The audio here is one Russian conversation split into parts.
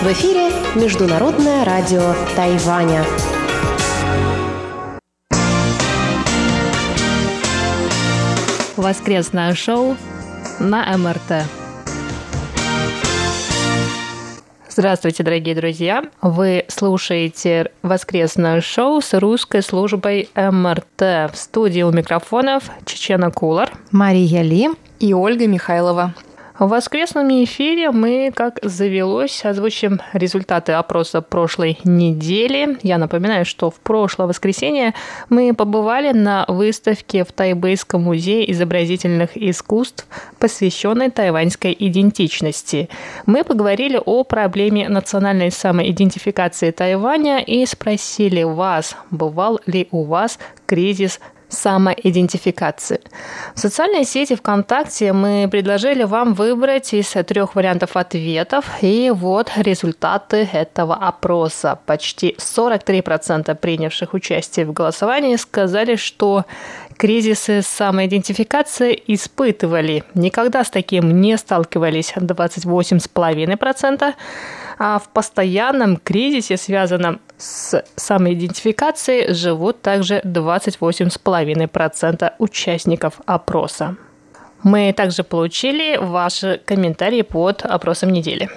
В эфире Международное радио Тайваня. Воскресное шоу на МРТ. Здравствуйте, дорогие друзья! Вы слушаете воскресное шоу с русской службой МРТ. В студии у микрофонов Чечена Кулар, Мария Ли и Ольга Михайлова. В воскресном эфире мы, как завелось, озвучим результаты опроса прошлой недели. Я напоминаю, что в прошлое воскресенье мы побывали на выставке в Тайбэйском музее изобразительных искусств, посвященной тайваньской идентичности. Мы поговорили о проблеме национальной самоидентификации Тайваня и спросили вас, бывал ли у вас кризис самоидентификации. В социальной сети ВКонтакте мы предложили вам выбрать из трех вариантов ответов. И вот результаты этого опроса. Почти 43% принявших участие в голосовании сказали, что кризисы самоидентификации испытывали. Никогда с таким не сталкивались 28,5%, а в постоянном кризисе, связанном с самоидентификацией, живут также 28,5% участников опроса. Мы также получили ваши комментарии под опросом недели.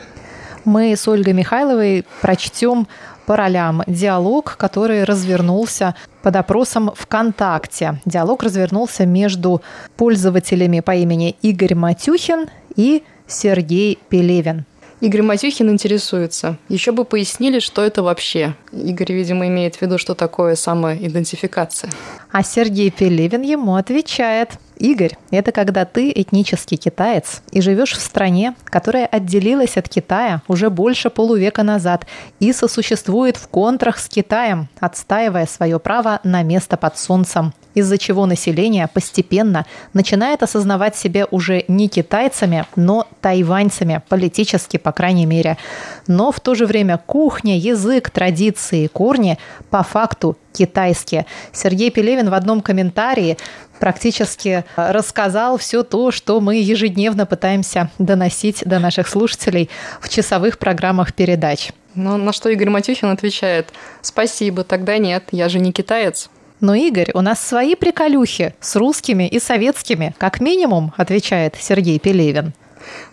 Мы с Ольгой Михайловой прочтем по ролям диалог, который развернулся под опросом ВКонтакте. Диалог развернулся между пользователями по имени Игорь Матюхин и Сергей Пелевин. Игорь Матюхин интересуется. Еще бы пояснили, что это вообще. Игорь, видимо, имеет в виду, что такое самоидентификация. А Сергей Пелевин ему отвечает. Игорь, это когда ты этнический китаец и живешь в стране, которая отделилась от Китая уже больше полувека назад и сосуществует в контрах с Китаем, отстаивая свое право на место под солнцем из-за чего население постепенно начинает осознавать себя уже не китайцами, но тайваньцами, политически, по крайней мере. Но в то же время кухня, язык, традиции, корни по факту китайские. Сергей Пелевин в одном комментарии практически рассказал все то, что мы ежедневно пытаемся доносить до наших слушателей в часовых программах передач. Но на что Игорь Матюхин отвечает, спасибо, тогда нет, я же не китаец. Но, Игорь, у нас свои приколюхи с русскими и советскими, как минимум, отвечает Сергей Пелевин.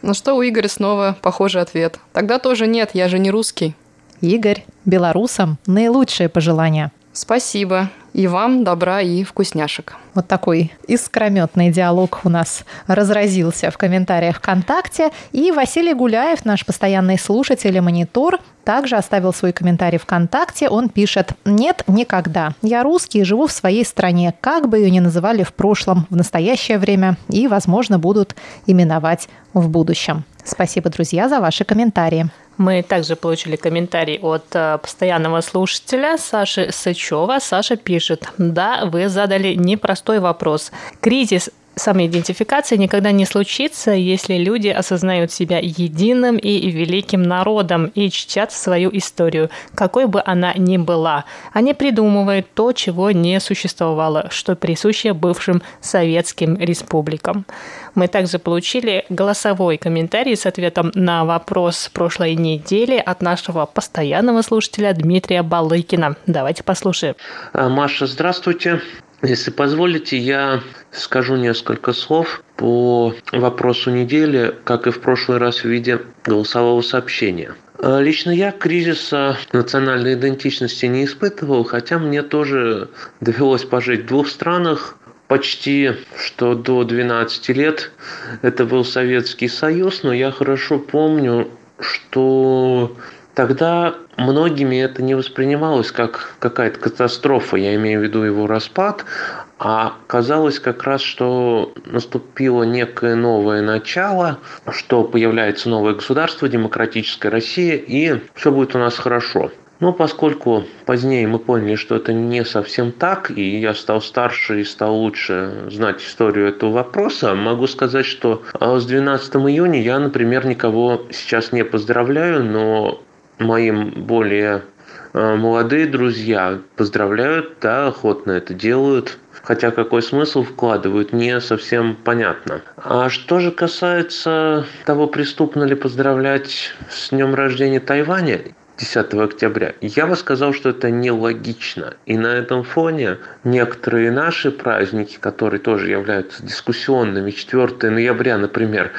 На что у Игоря снова похожий ответ. Тогда тоже нет, я же не русский. Игорь, белорусам наилучшие пожелания. Спасибо. И вам добра и вкусняшек. Вот такой искрометный диалог у нас разразился в комментариях ВКонтакте. И Василий Гуляев, наш постоянный слушатель и монитор, также оставил свой комментарий ВКонтакте. Он пишет «Нет, никогда. Я русский, живу в своей стране, как бы ее ни называли в прошлом, в настоящее время и, возможно, будут именовать в будущем». Спасибо, друзья, за ваши комментарии. Мы также получили комментарий от э, постоянного слушателя Саши Сычева. Саша пишет, да, вы задали непростой вопрос. Кризис самоидентификация никогда не случится, если люди осознают себя единым и великим народом и чтят свою историю, какой бы она ни была. Они придумывают то, чего не существовало, что присуще бывшим советским республикам. Мы также получили голосовой комментарий с ответом на вопрос прошлой недели от нашего постоянного слушателя Дмитрия Балыкина. Давайте послушаем. Маша, здравствуйте. Если позволите, я скажу несколько слов по вопросу недели, как и в прошлый раз в виде голосового сообщения. А, лично я кризиса национальной идентичности не испытывал, хотя мне тоже довелось пожить в двух странах, почти что до 12 лет это был Советский Союз, но я хорошо помню, что тогда многими это не воспринималось как какая-то катастрофа, я имею в виду его распад, а казалось как раз, что наступило некое новое начало, что появляется новое государство, демократическая Россия, и все будет у нас хорошо. Но поскольку позднее мы поняли, что это не совсем так, и я стал старше и стал лучше знать историю этого вопроса, могу сказать, что а, с 12 июня я, например, никого сейчас не поздравляю, но моим более э, молодые друзья поздравляют, да, охотно это делают. Хотя какой смысл вкладывают, не совсем понятно. А что же касается того, преступно ли поздравлять с днем рождения Тайваня, 10 октября. Я бы сказал, что это нелогично. И на этом фоне некоторые наши праздники, которые тоже являются дискуссионными, 4 ноября, например,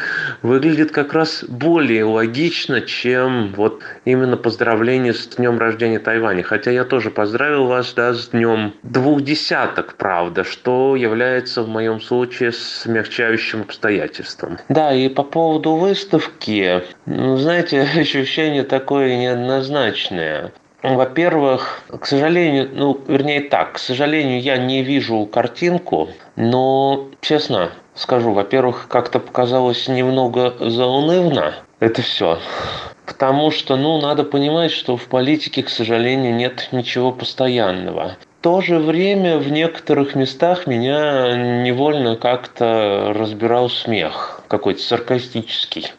выглядят как раз более логично, чем вот именно поздравление с днем рождения Тайваня. Хотя я тоже поздравил вас да, с днем двух десяток, правда, что является в моем случае смягчающим обстоятельством. Да, и по поводу выставки, ну, знаете, ощущение такое неоднозначное неоднозначные. Во-первых, к сожалению, ну, вернее так, к сожалению, я не вижу картинку, но, честно скажу, во-первых, как-то показалось немного заунывно это все. Потому что, ну, надо понимать, что в политике, к сожалению, нет ничего постоянного. То же время в некоторых местах меня невольно как-то разбирал смех какой-то саркастический.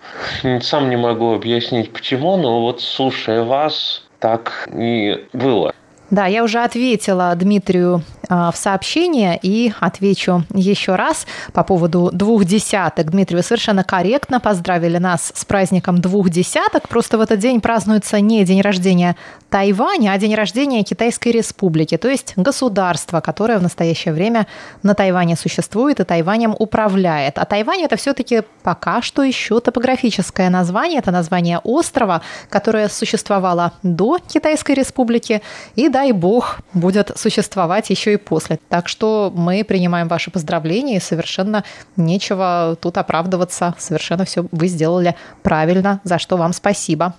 Сам не могу объяснить почему, но вот слушая вас, так и было. Да, я уже ответила Дмитрию в сообщение и отвечу еще раз по поводу двух десяток. Дмитрий, вы совершенно корректно поздравили нас с праздником двух десяток. Просто в этот день празднуется не день рождения Тайваня, а день рождения Китайской Республики, то есть государства, которое в настоящее время на Тайване существует и Тайванем управляет. А Тайвань это все-таки пока что еще топографическое название, это название острова, которое существовало до Китайской Республики и да, дай бог, будет существовать еще и после. Так что мы принимаем ваши поздравления и совершенно нечего тут оправдываться. Совершенно все вы сделали правильно, за что вам спасибо.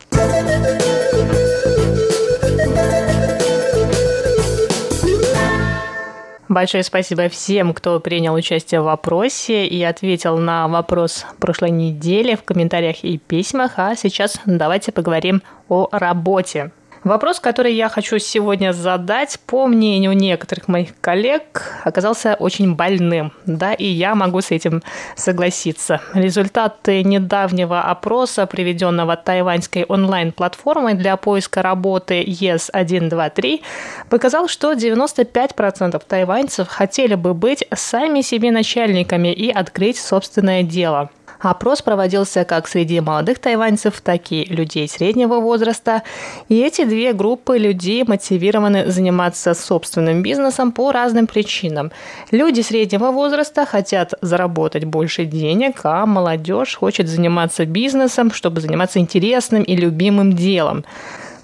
Большое спасибо всем, кто принял участие в вопросе и ответил на вопрос прошлой недели в комментариях и письмах. А сейчас давайте поговорим о работе. Вопрос, который я хочу сегодня задать, по мнению некоторых моих коллег, оказался очень больным. Да, и я могу с этим согласиться. Результаты недавнего опроса, приведенного тайваньской онлайн-платформой для поиска работы ES123, показал, что 95% тайваньцев хотели бы быть сами себе начальниками и открыть собственное дело. Опрос проводился как среди молодых тайваньцев, так и людей среднего возраста. И эти две группы людей мотивированы заниматься собственным бизнесом по разным причинам. Люди среднего возраста хотят заработать больше денег, а молодежь хочет заниматься бизнесом, чтобы заниматься интересным и любимым делом.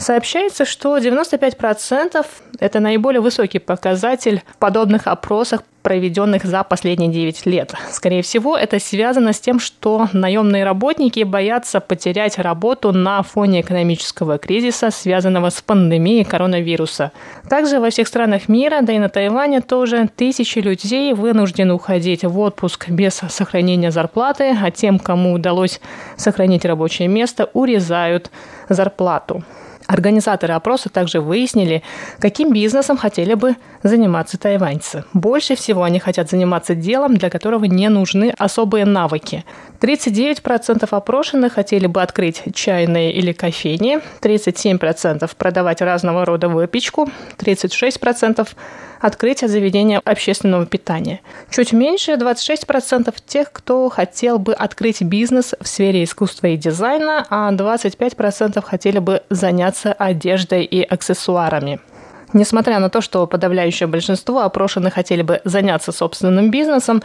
Сообщается, что 95% – это наиболее высокий показатель в подобных опросах, проведенных за последние 9 лет. Скорее всего, это связано с тем, что наемные работники боятся потерять работу на фоне экономического кризиса, связанного с пандемией коронавируса. Также во всех странах мира, да и на Тайване тоже, тысячи людей вынуждены уходить в отпуск без сохранения зарплаты, а тем, кому удалось сохранить рабочее место, урезают зарплату. Организаторы опроса также выяснили, каким бизнесом хотели бы заниматься тайваньцы. Больше всего они хотят заниматься делом, для которого не нужны особые навыки. 39% опрошенных хотели бы открыть чайные или кофейни, 37% продавать разного рода выпечку, 36% открытие заведения общественного питания. Чуть меньше 26% тех, кто хотел бы открыть бизнес в сфере искусства и дизайна, а 25% хотели бы заняться одеждой и аксессуарами. Несмотря на то, что подавляющее большинство опрошенных хотели бы заняться собственным бизнесом,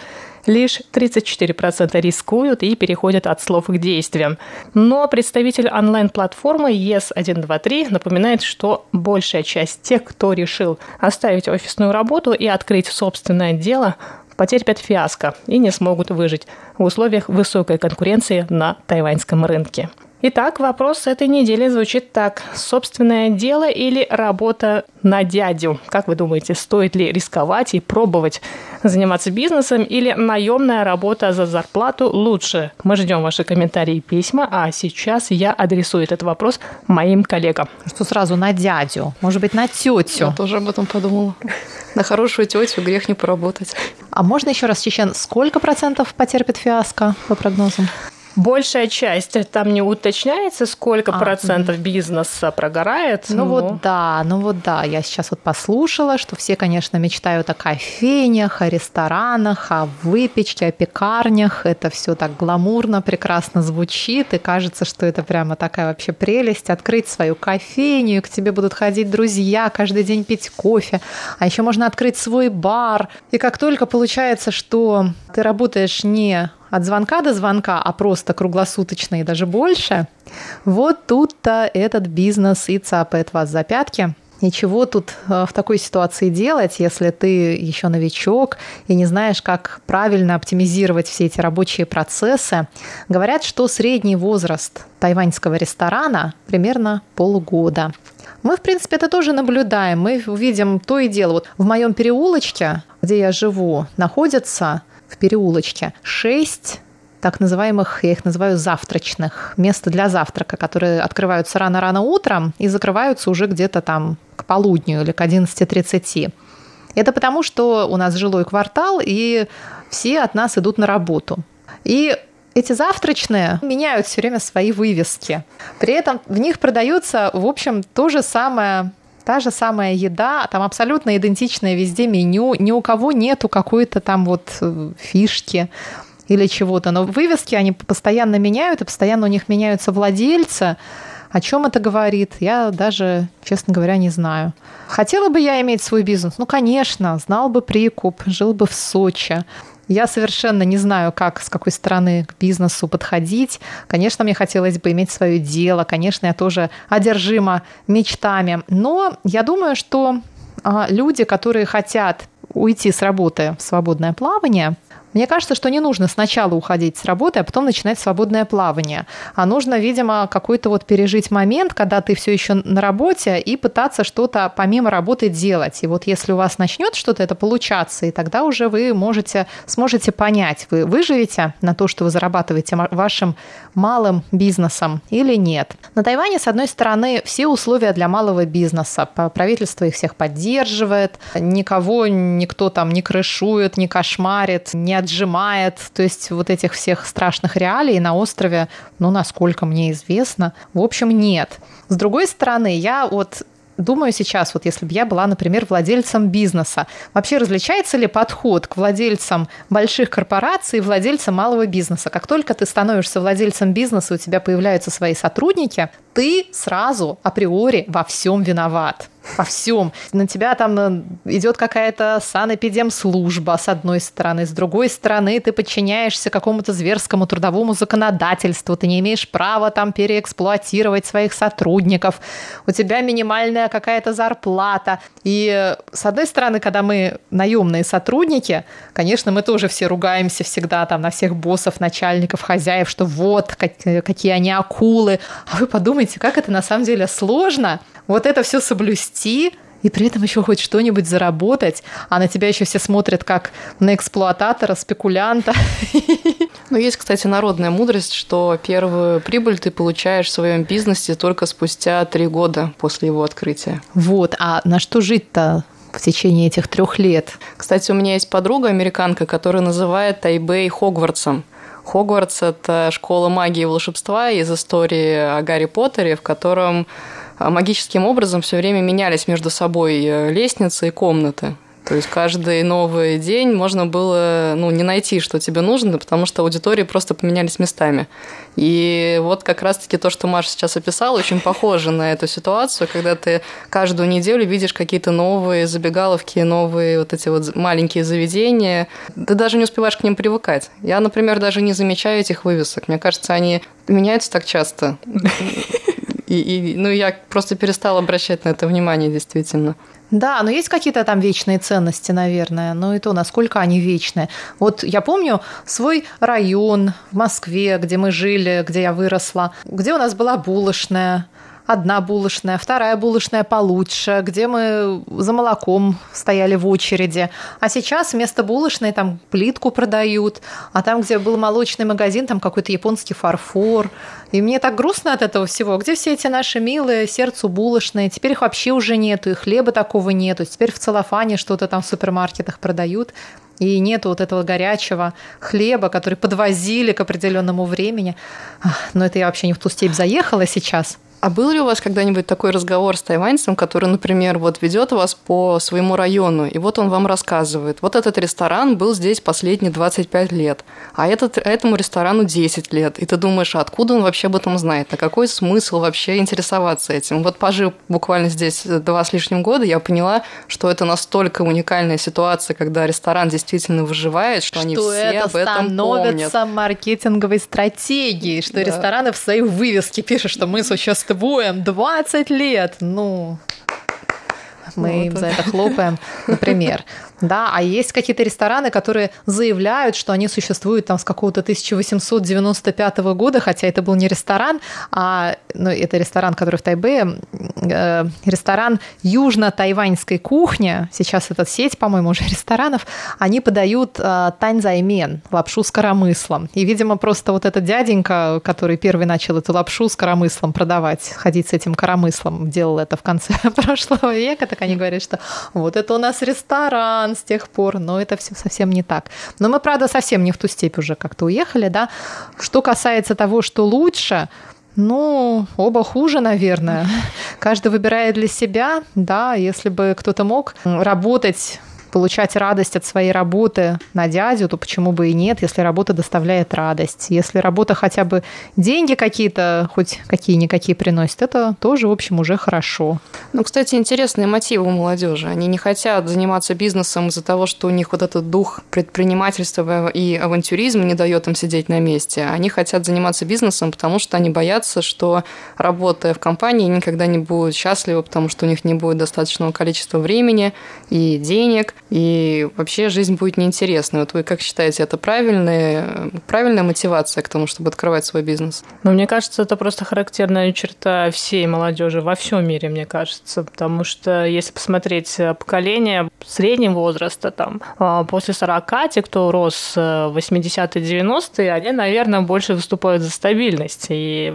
лишь 34% рискуют и переходят от слов к действиям. Но представитель онлайн-платформы ES123 напоминает, что большая часть тех, кто решил оставить офисную работу и открыть собственное дело, потерпят фиаско и не смогут выжить в условиях высокой конкуренции на тайваньском рынке. Итак, вопрос этой недели звучит так. Собственное дело или работа на дядю? Как вы думаете, стоит ли рисковать и пробовать заниматься бизнесом или наемная работа за зарплату лучше? Мы ждем ваши комментарии и письма, а сейчас я адресую этот вопрос моим коллегам. Что сразу на дядю? Может быть, на тетю? Я тоже об этом подумала. На хорошую тетю грех не поработать. А можно еще раз, Чечен, сколько процентов потерпит фиаско по прогнозам? Большая часть, там не уточняется, сколько а, процентов бизнеса прогорает. Ну но... вот да, ну вот да, я сейчас вот послушала, что все, конечно, мечтают о кофейнях, о ресторанах, о выпечке, о пекарнях. Это все так гламурно, прекрасно звучит, и кажется, что это прямо такая вообще прелесть открыть свою кофейню, к тебе будут ходить друзья, каждый день пить кофе, а еще можно открыть свой бар. И как только получается, что ты работаешь не от звонка до звонка, а просто круглосуточно и даже больше, вот тут-то этот бизнес и цапает вас за пятки. Ничего тут э, в такой ситуации делать, если ты еще новичок и не знаешь, как правильно оптимизировать все эти рабочие процессы. Говорят, что средний возраст тайваньского ресторана примерно полгода. Мы, в принципе, это тоже наблюдаем. Мы видим то и дело. Вот в моем переулочке, где я живу, находится в переулочке шесть так называемых, я их называю завтрачных, места для завтрака, которые открываются рано-рано утром и закрываются уже где-то там к полудню или к 11.30. Это потому, что у нас жилой квартал, и все от нас идут на работу. И эти завтрачные меняют все время свои вывески. При этом в них продается, в общем, то же самое та же самая еда, там абсолютно идентичное везде меню, ни у кого нету какой-то там вот э, фишки или чего-то. Но вывески они постоянно меняют, и постоянно у них меняются владельцы. О чем это говорит, я даже, честно говоря, не знаю. Хотела бы я иметь свой бизнес? Ну, конечно, знал бы прикуп, жил бы в Сочи. Я совершенно не знаю, как, с какой стороны к бизнесу подходить. Конечно, мне хотелось бы иметь свое дело. Конечно, я тоже одержима мечтами. Но я думаю, что а, люди, которые хотят уйти с работы в свободное плавание, мне кажется, что не нужно сначала уходить с работы, а потом начинать свободное плавание. А нужно, видимо, какой-то вот пережить момент, когда ты все еще на работе, и пытаться что-то помимо работы делать. И вот если у вас начнет что-то это получаться, и тогда уже вы можете, сможете понять, вы выживете на то, что вы зарабатываете вашим малым бизнесом или нет. На Тайване, с одной стороны, все условия для малого бизнеса. Правительство их всех поддерживает, никого никто там не крышует, не кошмарит, не отжимает. То есть вот этих всех страшных реалий на острове, ну, насколько мне известно, в общем, нет. С другой стороны, я вот думаю сейчас, вот если бы я была, например, владельцем бизнеса, вообще различается ли подход к владельцам больших корпораций и владельцам малого бизнеса? Как только ты становишься владельцем бизнеса, у тебя появляются свои сотрудники, ты сразу априори во всем виноват во всем. На тебя там э, идет какая-то санэпидемслужба с одной стороны, с другой стороны ты подчиняешься какому-то зверскому трудовому законодательству, ты не имеешь права там переэксплуатировать своих сотрудников, у тебя минимальная какая-то зарплата. И э, с одной стороны, когда мы наемные сотрудники, конечно, мы тоже все ругаемся всегда там на всех боссов, начальников, хозяев, что вот какие они акулы. А вы подумайте, как это на самом деле сложно вот это все соблюсти, и при этом еще хоть что-нибудь заработать, а на тебя еще все смотрят как на эксплуататора, спекулянта. Ну, есть, кстати, народная мудрость, что первую прибыль ты получаешь в своем бизнесе только спустя три года после его открытия. Вот, а на что жить-то в течение этих трех лет? Кстати, у меня есть подруга американка, которая называет Тайбэй Хогвартсом. Хогвартс – это школа магии и волшебства из истории о Гарри Поттере, в котором магическим образом все время менялись между собой э, лестницы и комнаты. То есть каждый новый день можно было ну, не найти, что тебе нужно, потому что аудитории просто поменялись местами. И вот как раз-таки то, что Маша сейчас описала, очень похоже на эту ситуацию, когда ты каждую неделю видишь какие-то новые забегаловки, новые вот эти вот маленькие заведения. Ты даже не успеваешь к ним привыкать. Я, например, даже не замечаю этих вывесок. Мне кажется, они меняются так часто. И, и, ну, я просто перестала обращать на это внимание, действительно. Да, но есть какие-то там вечные ценности, наверное, но и то, насколько они вечные. Вот я помню свой район в Москве, где мы жили, где я выросла, где у нас была булочная, одна булочная, вторая булочная получше, где мы за молоком стояли в очереди. А сейчас вместо булочной там плитку продают, а там, где был молочный магазин, там какой-то японский фарфор. И мне так грустно от этого всего. Где все эти наши милые сердцу булочные? Теперь их вообще уже нету, и хлеба такого нету. Теперь в целлофане что-то там в супермаркетах продают. и нет вот этого горячего хлеба, который подвозили к определенному времени. Но это я вообще не в ту степь заехала сейчас. А был ли у вас когда-нибудь такой разговор с тайваньцем, который, например, вот ведет вас по своему району, и вот он вам рассказывает, вот этот ресторан был здесь последние 25 лет, а этот, этому ресторану 10 лет, и ты думаешь, а откуда он вообще об этом знает, а какой смысл вообще интересоваться этим? Вот пожив буквально здесь два с лишним года, я поняла, что это настолько уникальная ситуация, когда ресторан действительно выживает, что, что они все это об этом становится помнят. маркетинговой стратегией, что да. рестораны в своей вывеске пишут, что мы существуем существуем 20 лет. Ну, мы вот. им за это хлопаем, например. Да, а есть какие-то рестораны, которые заявляют, что они существуют там с какого-то 1895 года, хотя это был не ресторан, а ну, это ресторан, который в Тайбе, э, ресторан южно-тайваньской кухни, сейчас это сеть, по-моему, уже ресторанов, они подают э, таньзаймен, лапшу с коромыслом. И, видимо, просто вот этот дяденька, который первый начал эту лапшу с коромыслом продавать, ходить с этим коромыслом, делал это в конце прошлого века, так они говорят, что вот это у нас ресторан, план с тех пор, но это все совсем не так. Но мы, правда, совсем не в ту степь уже как-то уехали, да. Что касается того, что лучше, ну, оба хуже, наверное. Каждый выбирает для себя, да, если бы кто-то мог работать получать радость от своей работы на дядю, то почему бы и нет, если работа доставляет радость. Если работа хотя бы деньги какие-то, хоть какие-никакие приносит, это тоже, в общем, уже хорошо. Ну, кстати, интересные мотивы у молодежи. Они не хотят заниматься бизнесом из-за того, что у них вот этот дух предпринимательства и авантюризма не дает им сидеть на месте. Они хотят заниматься бизнесом, потому что они боятся, что работая в компании, никогда не будут счастливы, потому что у них не будет достаточного количества времени и денег, и вообще жизнь будет неинтересной. Вот вы как считаете, это правильная, правильная мотивация к тому, чтобы открывать свой бизнес? Ну, мне кажется, это просто характерная черта всей молодежи во всем мире, мне кажется, потому что если посмотреть поколение среднего возраста, там, а, после 40, те, кто рос 80-е, 90-е, они, наверное, больше выступают за стабильность, и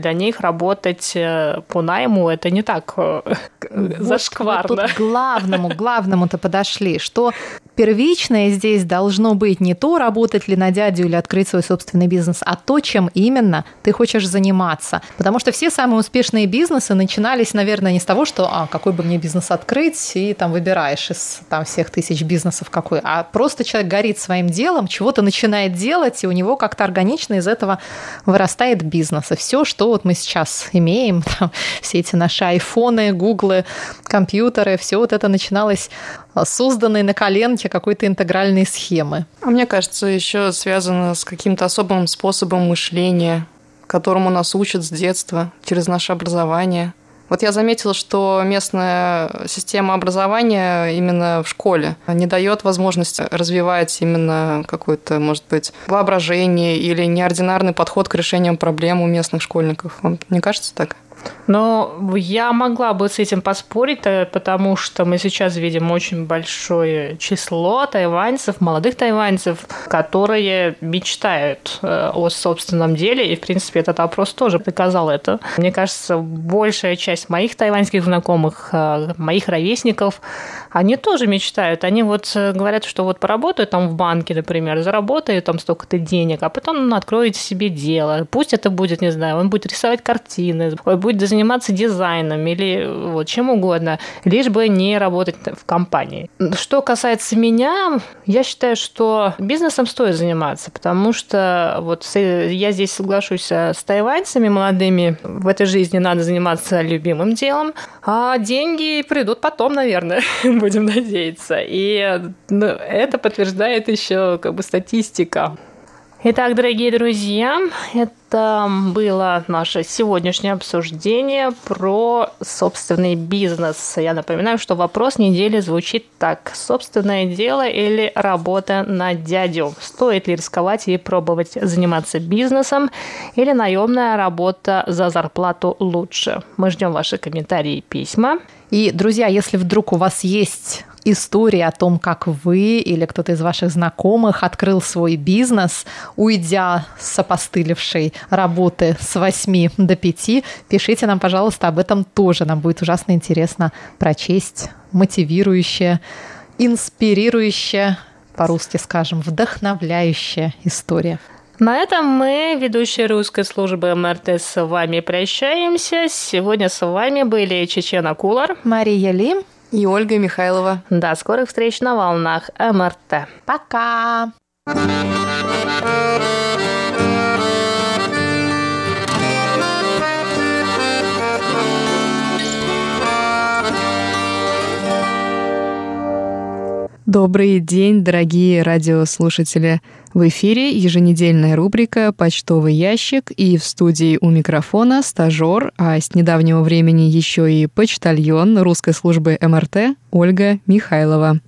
для них работать э, по найму это не так э, вот зашкварно. Вот главному, главному-то подошли что первичное здесь должно быть не то, работать ли на дядю или открыть свой собственный бизнес, а то, чем именно ты хочешь заниматься. Потому что все самые успешные бизнесы начинались, наверное, не с того, что а, какой бы мне бизнес открыть, и там выбираешь из там, всех тысяч бизнесов какой, а просто человек горит своим делом, чего-то начинает делать, и у него как-то органично из этого вырастает бизнес. И все, что вот мы сейчас имеем, там, все эти наши айфоны, гуглы, компьютеры, все вот это начиналось созданной на коленке какой-то интегральной схемы. А мне кажется, еще связано с каким-то особым способом мышления, которому нас учат с детства через наше образование. Вот я заметила, что местная система образования именно в школе не дает возможность развивать именно какое-то, может быть, воображение или неординарный подход к решениям проблем у местных школьников. Вам не кажется так? Но я могла бы с этим поспорить, э, потому что мы сейчас видим очень большое число тайваньцев, молодых тайваньцев, которые мечтают э, о собственном деле, и, в принципе, этот опрос тоже доказал это. Мне кажется, большая часть моих тайваньских знакомых, э, моих ровесников, они тоже мечтают. Они вот говорят, что вот поработают там в банке, например, заработают там столько-то денег, а потом ну, откроете себе дело. Пусть это будет, не знаю, он будет рисовать картины, будет будет заниматься дизайном или вот чем угодно, лишь бы не работать в компании. Что касается меня, я считаю, что бизнесом стоит заниматься, потому что вот я здесь соглашусь с тайваньцами молодыми, в этой жизни надо заниматься любимым делом, а деньги придут потом, наверное, будем надеяться. И ну, это подтверждает еще как бы статистика. Итак, дорогие друзья, это было наше сегодняшнее обсуждение про собственный бизнес. Я напоминаю, что вопрос недели звучит так. Собственное дело или работа на дядю? Стоит ли рисковать и пробовать заниматься бизнесом или наемная работа за зарплату лучше? Мы ждем ваши комментарии и письма. И, друзья, если вдруг у вас есть истории о том, как вы или кто-то из ваших знакомых открыл свой бизнес, уйдя с опостылевшей работы с 8 до 5, пишите нам, пожалуйста, об этом тоже. Нам будет ужасно интересно прочесть мотивирующее, инспирирующее по-русски скажем, вдохновляющая история. На этом мы, ведущие русской службы МРТ, с вами прощаемся. Сегодня с вами были Чечена Кулар, Мария Лим и Ольга Михайлова. До скорых встреч на волнах МРТ. Пока! Добрый день, дорогие радиослушатели! В эфире еженедельная рубрика «Почтовый ящик» и в студии у микрофона стажер, а с недавнего времени еще и почтальон русской службы МРТ Ольга Михайлова.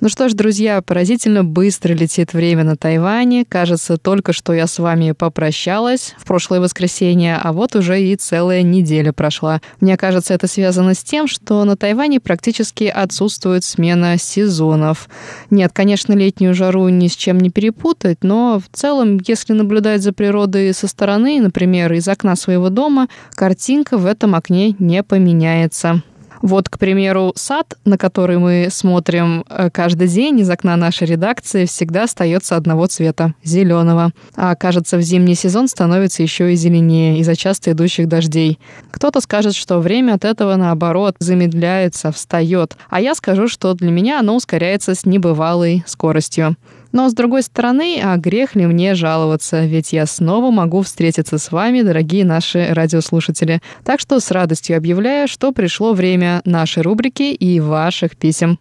Ну что ж, друзья, поразительно быстро летит время на Тайване. Кажется, только что я с вами попрощалась в прошлое воскресенье, а вот уже и целая неделя прошла. Мне кажется, это связано с тем, что на Тайване практически отсутствует смена сезонов. Нет, конечно, летнюю жару ни с чем не перепутать, но в целом, если наблюдать за природой со стороны, например, из окна своего дома, картинка в этом окне не поменяется. Вот, к примеру, сад, на который мы смотрим э, каждый день из окна нашей редакции, всегда остается одного цвета – зеленого. А кажется, в зимний сезон становится еще и зеленее из-за часто идущих дождей. Кто-то скажет, что время от этого, наоборот, замедляется, встает. А я скажу, что для меня оно ускоряется с небывалой скоростью. Но, с другой стороны, а грех ли мне жаловаться, ведь я снова могу встретиться с вами, дорогие наши радиослушатели. Так что с радостью объявляю, что пришло время нашей рубрики и ваших писем.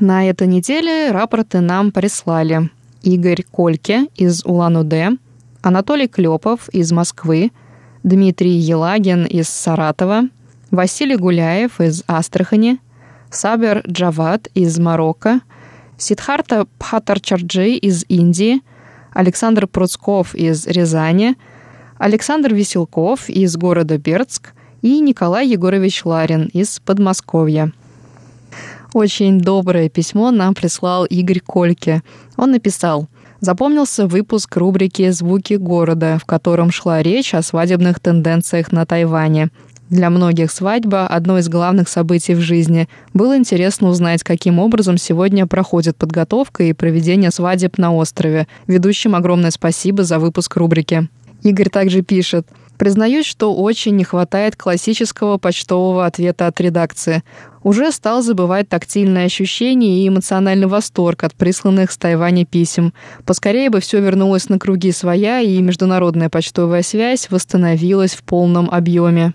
На этой неделе рапорты нам прислали Игорь Кольке из Улан-Удэ, Анатолий Клепов из Москвы, Дмитрий Елагин из Саратова, Василий Гуляев из Астрахани, Сабер Джават из Марокко, Сидхарта Пхатарчарджи из Индии, Александр Пруцков из Рязани, Александр Веселков из города Бердск и Николай Егорович Ларин из Подмосковья. Очень доброе письмо нам прислал Игорь Кольке. Он написал Запомнился выпуск рубрики «Звуки города», в котором шла речь о свадебных тенденциях на Тайване – для многих свадьба – одно из главных событий в жизни. Было интересно узнать, каким образом сегодня проходит подготовка и проведение свадеб на острове. Ведущим огромное спасибо за выпуск рубрики. Игорь также пишет – Признаюсь, что очень не хватает классического почтового ответа от редакции. Уже стал забывать тактильные ощущения и эмоциональный восторг от присланных с Тайваня писем. Поскорее бы все вернулось на круги своя, и международная почтовая связь восстановилась в полном объеме.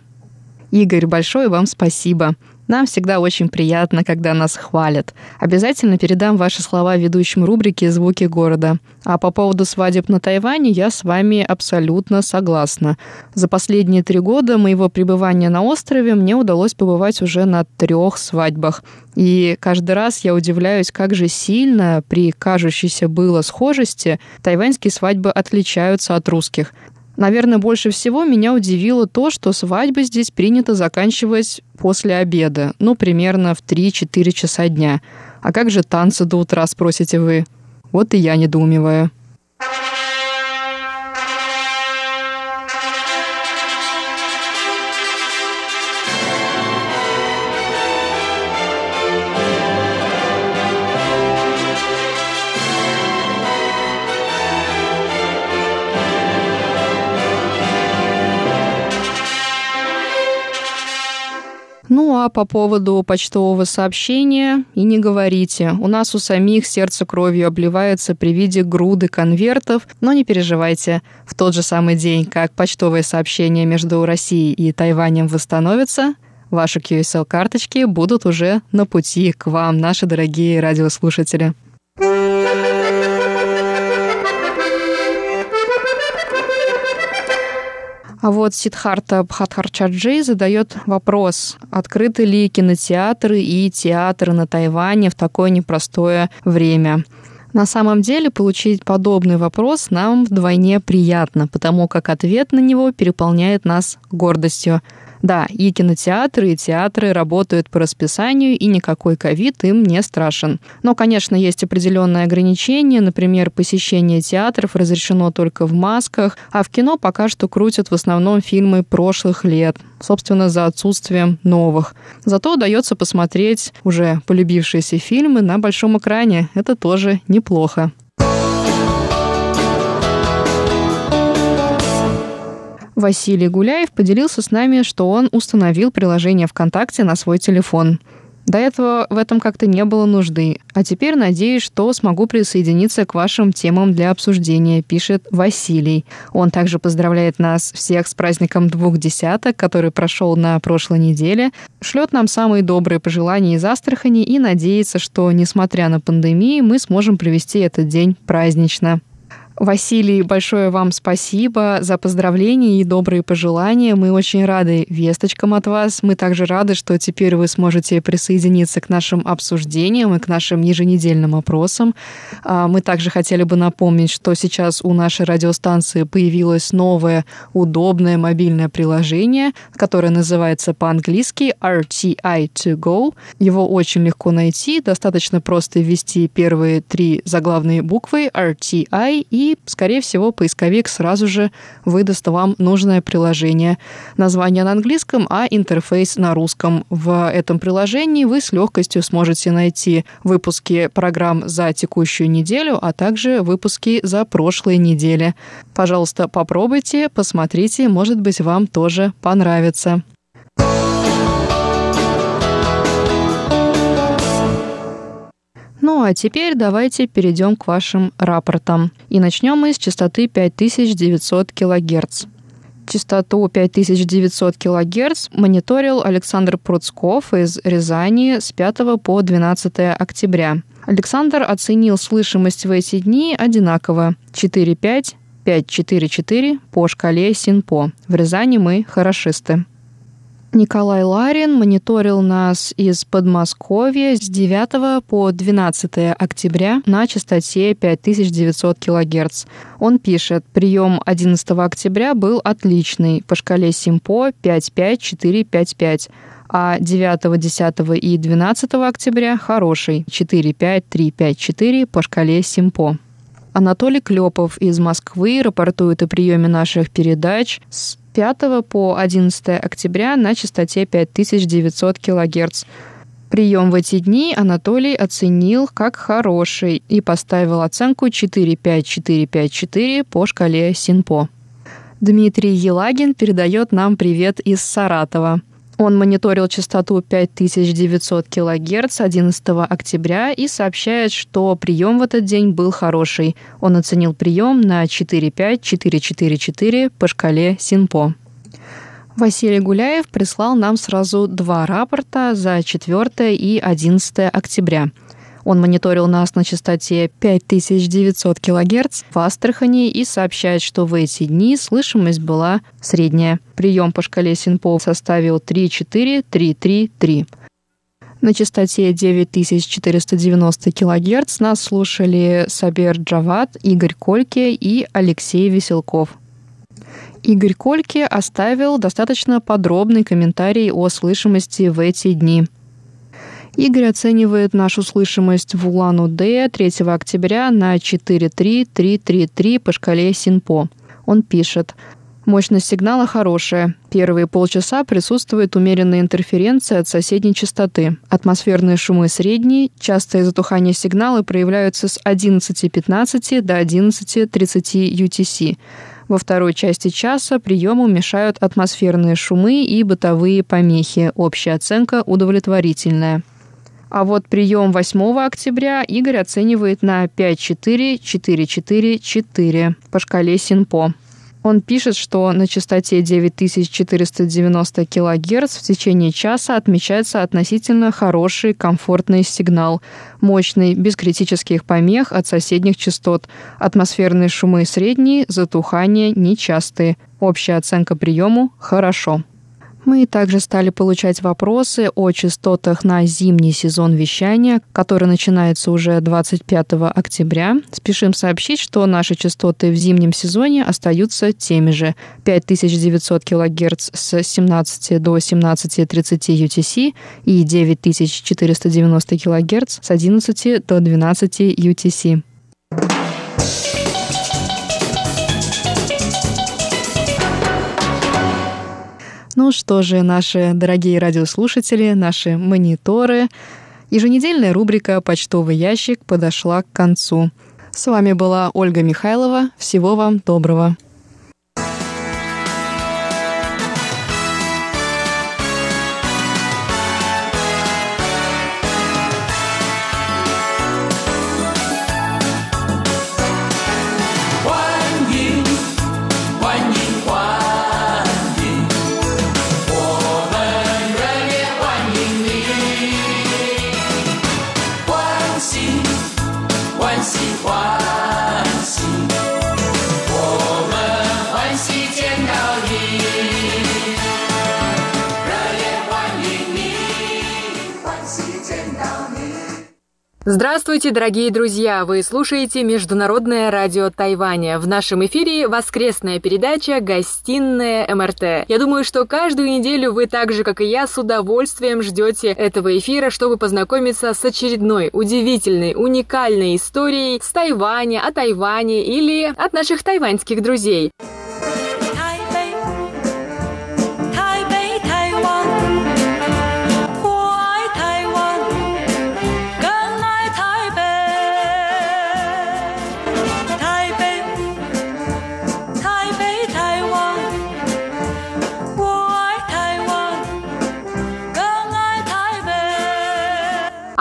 Игорь, большое вам спасибо. Нам всегда очень приятно, когда нас хвалят. Обязательно передам ваши слова ведущим рубрики «Звуки города». А по поводу свадеб на Тайване я с вами абсолютно согласна. За последние три года моего пребывания на острове мне удалось побывать уже на трех свадьбах. И каждый раз я удивляюсь, как же сильно при кажущейся было схожести тайваньские свадьбы отличаются от русских. Наверное, больше всего меня удивило то, что свадьбы здесь принято заканчивать после обеда, ну, примерно в 3-4 часа дня. А как же танцы до утра, спросите вы? Вот и я недоумеваю. Ну а по поводу почтового сообщения и не говорите. У нас у самих сердце кровью обливается при виде груды конвертов, но не переживайте. В тот же самый день, как почтовые сообщения между Россией и Тайванем восстановятся, ваши QSL-карточки будут уже на пути к вам, наши дорогие радиослушатели. А вот Сидхарта Бхатхарчаджи задает вопрос, открыты ли кинотеатры и театры на Тайване в такое непростое время. На самом деле получить подобный вопрос нам вдвойне приятно, потому как ответ на него переполняет нас гордостью. Да, и кинотеатры, и театры работают по расписанию, и никакой ковид им не страшен. Но, конечно, есть определенные ограничения. Например, посещение театров разрешено только в масках, а в кино пока что крутят в основном фильмы прошлых лет, собственно, за отсутствием новых. Зато удается посмотреть уже полюбившиеся фильмы на большом экране. Это тоже неплохо. Василий Гуляев поделился с нами, что он установил приложение ВКонтакте на свой телефон. До этого в этом как-то не было нужды. А теперь надеюсь, что смогу присоединиться к вашим темам для обсуждения, пишет Василий. Он также поздравляет нас всех с праздником двух десяток, который прошел на прошлой неделе, шлет нам самые добрые пожелания из Астрахани и надеется, что, несмотря на пандемию, мы сможем провести этот день празднично. Василий, большое вам спасибо за поздравления и добрые пожелания. Мы очень рады весточкам от вас. Мы также рады, что теперь вы сможете присоединиться к нашим обсуждениям и к нашим еженедельным опросам. А, мы также хотели бы напомнить, что сейчас у нашей радиостанции появилось новое удобное мобильное приложение, которое называется по-английски RTI2Go. Его очень легко найти, достаточно просто ввести первые три заглавные буквы RTI и скорее всего, поисковик сразу же выдаст вам нужное приложение. Название на английском, а интерфейс на русском. В этом приложении вы с легкостью сможете найти выпуски программ за текущую неделю, а также выпуски за прошлые недели. Пожалуйста, попробуйте, посмотрите, может быть, вам тоже понравится. Ну а теперь давайте перейдем к вашим рапортам. И начнем мы с частоты 5900 кГц. Частоту 5900 кГц мониторил Александр Пруцков из Рязани с 5 по 12 октября. Александр оценил слышимость в эти дни одинаково 4,5, 5,4,4 по шкале СИНПО. В Рязани мы хорошисты. Николай Ларин мониторил нас из Подмосковья с 9 по 12 октября на частоте 5900 кГц. Он пишет, прием 11 октября был отличный, по шкале СИМПО 55455 а 9, 10 и 12 октября хороший 45354 по шкале СИМПО. Анатолий Клепов из Москвы рапортует о приеме наших передач с 5 по 11 октября на частоте 5900 кГц. Прием в эти дни Анатолий оценил как хороший и поставил оценку 45454 по шкале СИНПО. Дмитрий Елагин передает нам привет из Саратова. Он мониторил частоту 5900 кГц 11 октября и сообщает, что прием в этот день был хороший. Он оценил прием на 45444 по шкале СИНПО. Василий Гуляев прислал нам сразу два рапорта за 4 и 11 октября – он мониторил нас на частоте 5900 кГц в Астрахани и сообщает, что в эти дни слышимость была средняя. Прием по шкале Синпо составил 3-4-3-3-3. На частоте 9490 кГц нас слушали Сабер Джават, Игорь Кольке и Алексей Веселков. Игорь Кольке оставил достаточно подробный комментарий о слышимости в эти дни – Игорь оценивает нашу слышимость в Улан-Удэ 3 октября на 43333 по шкале Синпо. Он пишет, Мощность сигнала хорошая. Первые полчаса присутствует умеренная интерференция от соседней частоты. Атмосферные шумы средние, частое затухание сигнала проявляются с 11.15 до 11.30 UTC. Во второй части часа приему мешают атмосферные шумы и бытовые помехи. Общая оценка удовлетворительная. А вот прием 8 октября Игорь оценивает на 5-4-4-4-4 по шкале Синпо. Он пишет, что на частоте 9490 кГц в течение часа отмечается относительно хороший комфортный сигнал, мощный, без критических помех от соседних частот, атмосферные шумы средние, затухания нечастые. Общая оценка приему – хорошо. Мы также стали получать вопросы о частотах на зимний сезон вещания, который начинается уже 25 октября. Спешим сообщить, что наши частоты в зимнем сезоне остаются теми же 5900 кГц с 17 до 17.30 UTC и 9490 кГц с 11 до 12 UTC. Ну что же, наши дорогие радиослушатели, наши мониторы, еженедельная рубрика «Почтовый ящик» подошла к концу. С вами была Ольга Михайлова. Всего вам доброго. Здравствуйте, дорогие друзья! Вы слушаете Международное радио Тайваня. В нашем эфире воскресная передача «Гостиная МРТ». Я думаю, что каждую неделю вы так же, как и я, с удовольствием ждете этого эфира, чтобы познакомиться с очередной удивительной, уникальной историей с Тайваня, о Тайване или от наших тайваньских друзей.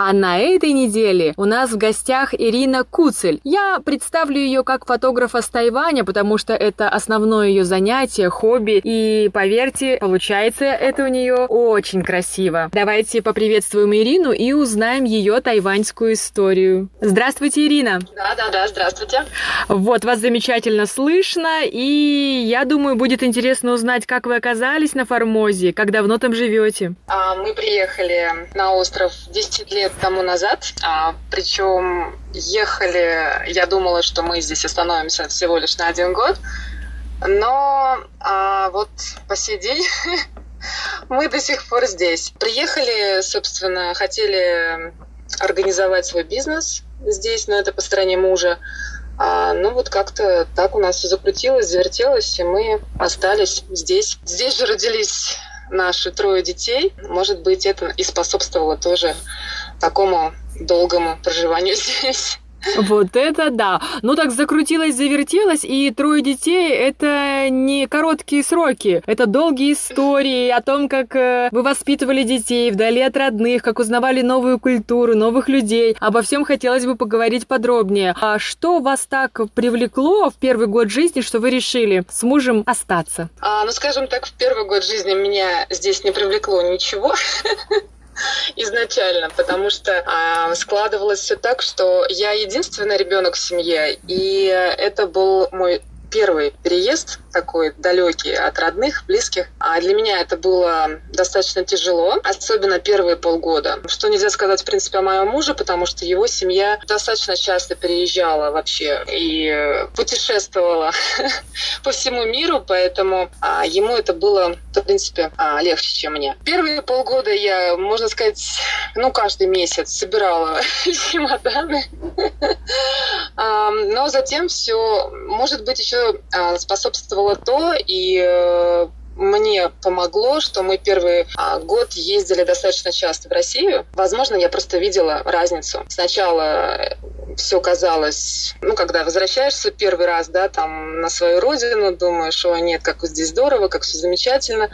А на этой неделе у нас в гостях Ирина Куцель. Я представлю ее как фотографа с Тайваня, потому что это основное ее занятие, хобби. И поверьте, получается это у нее очень красиво. Давайте поприветствуем Ирину и узнаем ее тайваньскую историю. Здравствуйте, Ирина. Да-да-да, здравствуйте. Вот, вас замечательно слышно, и я думаю, будет интересно узнать, как вы оказались на Формозе, как давно там живете. А, мы приехали на остров 10 лет тому назад. А, причем ехали, я думала, что мы здесь остановимся всего лишь на один год. Но а, вот по сей день мы до сих пор здесь. Приехали, собственно, хотели организовать свой бизнес здесь, но это по стороне мужа. А, ну вот как-то так у нас все закрутилось, завертелось, и мы остались здесь. Здесь же родились наши трое детей. Может быть, это и способствовало тоже такому долгому проживанию здесь. Вот это да. Ну так закрутилось, завертелось, и трое детей — это не короткие сроки, это долгие истории о том, как э, вы воспитывали детей вдали от родных, как узнавали новую культуру, новых людей. Обо всем хотелось бы поговорить подробнее. А что вас так привлекло в первый год жизни, что вы решили с мужем остаться? А, ну, скажем так, в первый год жизни меня здесь не привлекло ничего. изначально, потому что а, складывалось все так, что я единственный ребенок в семье, и это был мой первый переезд такой далекий от родных, близких. А для меня это было достаточно тяжело, особенно первые полгода. Что нельзя сказать, в принципе, о моем муже, потому что его семья достаточно часто переезжала вообще и путешествовала по всему миру, поэтому а, ему это было, в принципе, а, легче, чем мне. Первые полгода я, можно сказать, ну, каждый месяц собирала чемоданы. Но затем все, может быть, еще а, способствовало то, и э, мне помогло, что мы первый а, год ездили достаточно часто в Россию. Возможно, я просто видела разницу. Сначала э, все казалось, ну, когда возвращаешься первый раз, да, там, на свою родину, думаешь, о, нет, как здесь здорово, как все замечательно.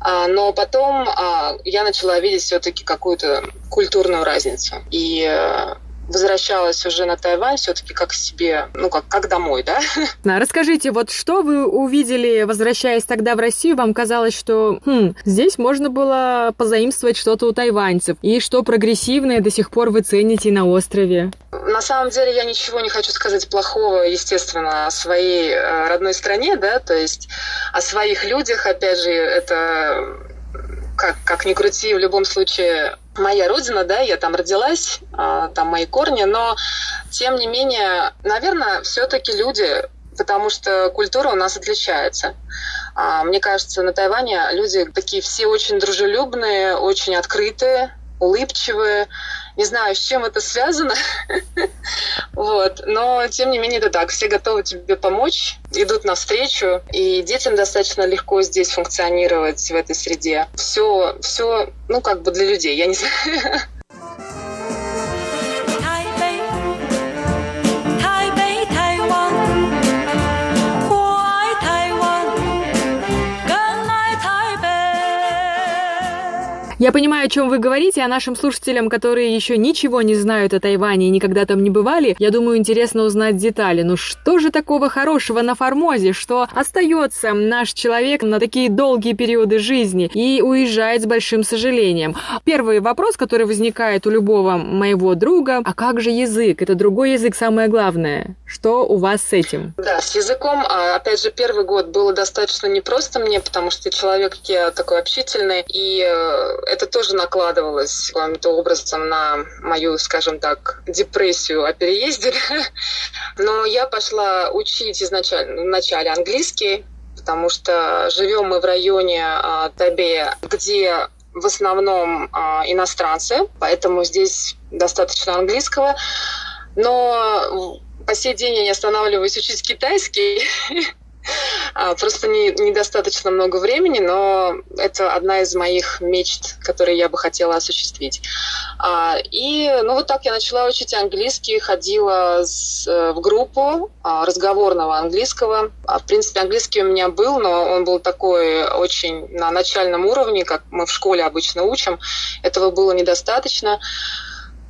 А, но потом а, я начала видеть все-таки какую-то культурную разницу. И э, возвращалась уже на Тайвань все-таки как себе, ну, как, как домой, да? Расскажите, вот что вы увидели, возвращаясь тогда в Россию, вам казалось, что хм, здесь можно было позаимствовать что-то у тайваньцев, и что прогрессивное до сих пор вы цените на острове? На самом деле я ничего не хочу сказать плохого, естественно, о своей э, родной стране, да, то есть о своих людях, опять же, это как, как ни крути, в любом случае моя родина, да, я там родилась, а, там мои корни, но тем не менее, наверное, все-таки люди, потому что культура у нас отличается. А, мне кажется, на Тайване люди такие все очень дружелюбные, очень открытые, улыбчивые. Не знаю, с чем это связано. вот. Но, тем не менее, это так. Все готовы тебе помочь, идут навстречу. И детям достаточно легко здесь функционировать в этой среде. Все, все, ну, как бы для людей. Я не знаю.「Я понимаю, о чем вы говорите, а нашим слушателям, которые еще ничего не знают о Тайване и никогда там не бывали, я думаю, интересно узнать детали. Ну что же такого хорошего на Формозе, что остается наш человек на такие долгие периоды жизни и уезжает с большим сожалением? Первый вопрос, который возникает у любого моего друга, а как же язык? Это другой язык, самое главное. Что у вас с этим? Да, с языком, а, опять же, первый год было достаточно непросто мне, потому что человек я такой общительный, и э, это тоже накладывалось каким-то образом на мою, скажем так, депрессию о переезде. Но я пошла учить изначально, вначале английский, потому что живем мы в районе а, Табе, где в основном а, иностранцы, поэтому здесь достаточно английского. Но по сей день я не останавливаюсь учить китайский. А, просто не, недостаточно много времени, но это одна из моих мечт, которые я бы хотела осуществить. А, и ну вот так я начала учить английский, ходила с, э, в группу а, разговорного английского. В принципе, английский у меня был, но он был такой очень на начальном уровне, как мы в школе обычно учим. Этого было недостаточно.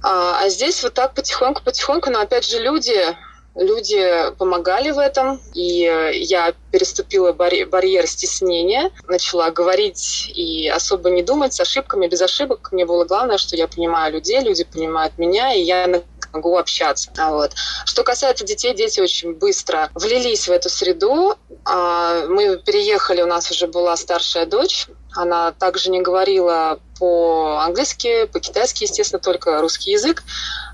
А здесь вот так потихоньку-потихоньку, но опять же люди Люди помогали в этом, и э, я переступила барь- барьер стеснения, начала говорить и особо не думать с ошибками, без ошибок. Мне было главное, что я понимаю людей, люди понимают меня, и я могу общаться. А вот. Что касается детей, дети очень быстро влились в эту среду. А, мы переехали, у нас уже была старшая дочь, она также не говорила по-английски, по-китайски, естественно, только русский язык.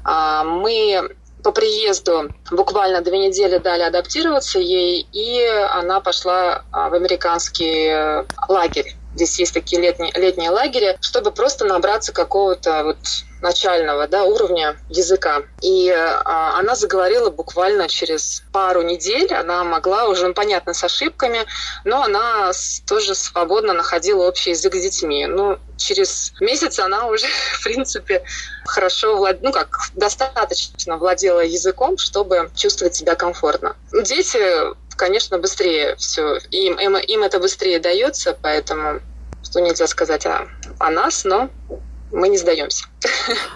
А, мы по приезду буквально две недели дали адаптироваться ей, и она пошла а, в американский э, лагерь. Здесь есть такие летние, летние лагеря, чтобы просто набраться какого-то вот начального да, уровня языка. И а, она заговорила буквально через пару недель. Она могла уже, ну, понятно, с ошибками, но она тоже свободно находила общий язык с детьми. Ну, через месяц она уже, в принципе, хорошо, влад... ну как, достаточно владела языком, чтобы чувствовать себя комфортно. Дети конечно, быстрее все. Им, им, им это быстрее дается, поэтому что нельзя сказать о, о нас, но мы не сдаемся.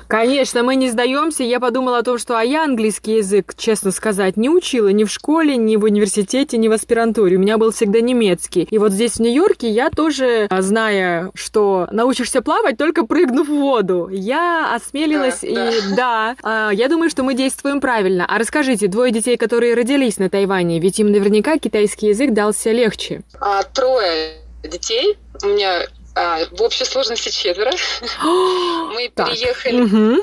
Конечно, мы не сдаемся. Я подумала о том, что а я английский язык, честно сказать, не учила ни в школе, ни в университете, ни в аспирантуре. У меня был всегда немецкий. И вот здесь, в Нью-Йорке, я тоже, а, зная, что научишься плавать, только прыгнув в воду, я осмелилась да, и да, да я думаю, что мы действуем правильно. А расскажите, двое детей, которые родились на Тайване, ведь им наверняка китайский язык дался легче. А, трое детей. У меня а, в общей сложности четверо. Мы переехали.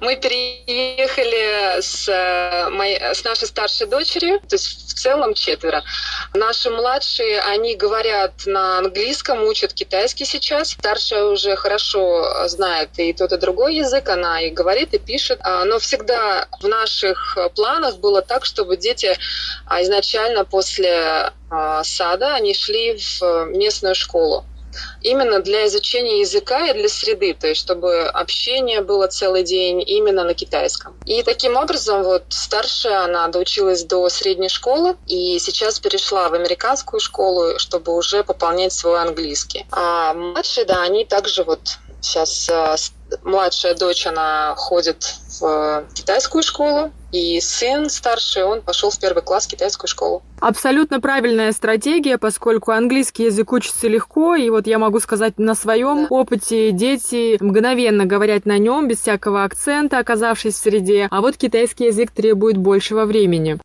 Мы переехали с, э, моей, с нашей старшей дочерью, то есть в целом четверо. Наши младшие, они говорят на английском, учат китайский сейчас. Старшая уже хорошо знает и тот, и другой язык, она и говорит, и пишет. А, но всегда в наших планах было так, чтобы дети а, изначально после сада они шли в местную школу именно для изучения языка и для среды, то есть чтобы общение было целый день именно на китайском. И таким образом вот старшая, она доучилась до средней школы и сейчас перешла в американскую школу, чтобы уже пополнять свой английский. А младшие, да, они также вот сейчас э, младшая дочь, она ходит в китайскую школу, и сын старший, он пошел в первый класс в китайскую школу. Абсолютно правильная стратегия, поскольку английский язык учится легко, и вот я могу сказать на своем да. опыте, дети мгновенно говорят на нем без всякого акцента, оказавшись в среде, а вот китайский язык требует большего времени.